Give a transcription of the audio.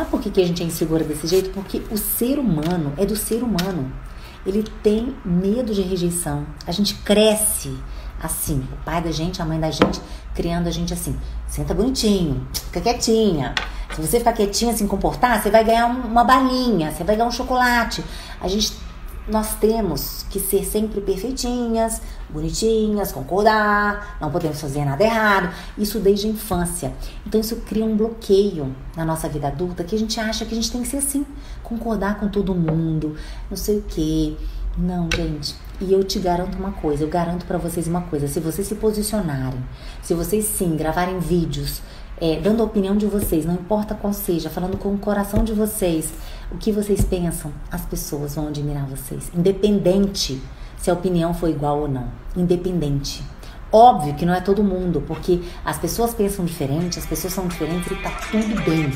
Sabe por que, que a gente é insegura desse jeito? Porque o ser humano é do ser humano. Ele tem medo de rejeição. A gente cresce assim. O pai da gente, a mãe da gente, criando a gente assim. Senta bonitinho, fica quietinha. Se você ficar quietinha, se comportar, você vai ganhar uma balinha, você vai ganhar um chocolate. A gente nós temos que ser sempre perfeitinhas, bonitinhas, concordar, não podemos fazer nada errado. Isso desde a infância. Então isso cria um bloqueio na nossa vida adulta que a gente acha que a gente tem que ser assim, concordar com todo mundo, não sei o quê. Não, gente. E eu te garanto uma coisa, eu garanto para vocês uma coisa, se vocês se posicionarem, se vocês sim gravarem vídeos é, dando a opinião de vocês, não importa qual seja, falando com o coração de vocês, o que vocês pensam, as pessoas vão admirar vocês, independente se a opinião for igual ou não, independente. Óbvio que não é todo mundo, porque as pessoas pensam diferente, as pessoas são diferentes e tá tudo bem.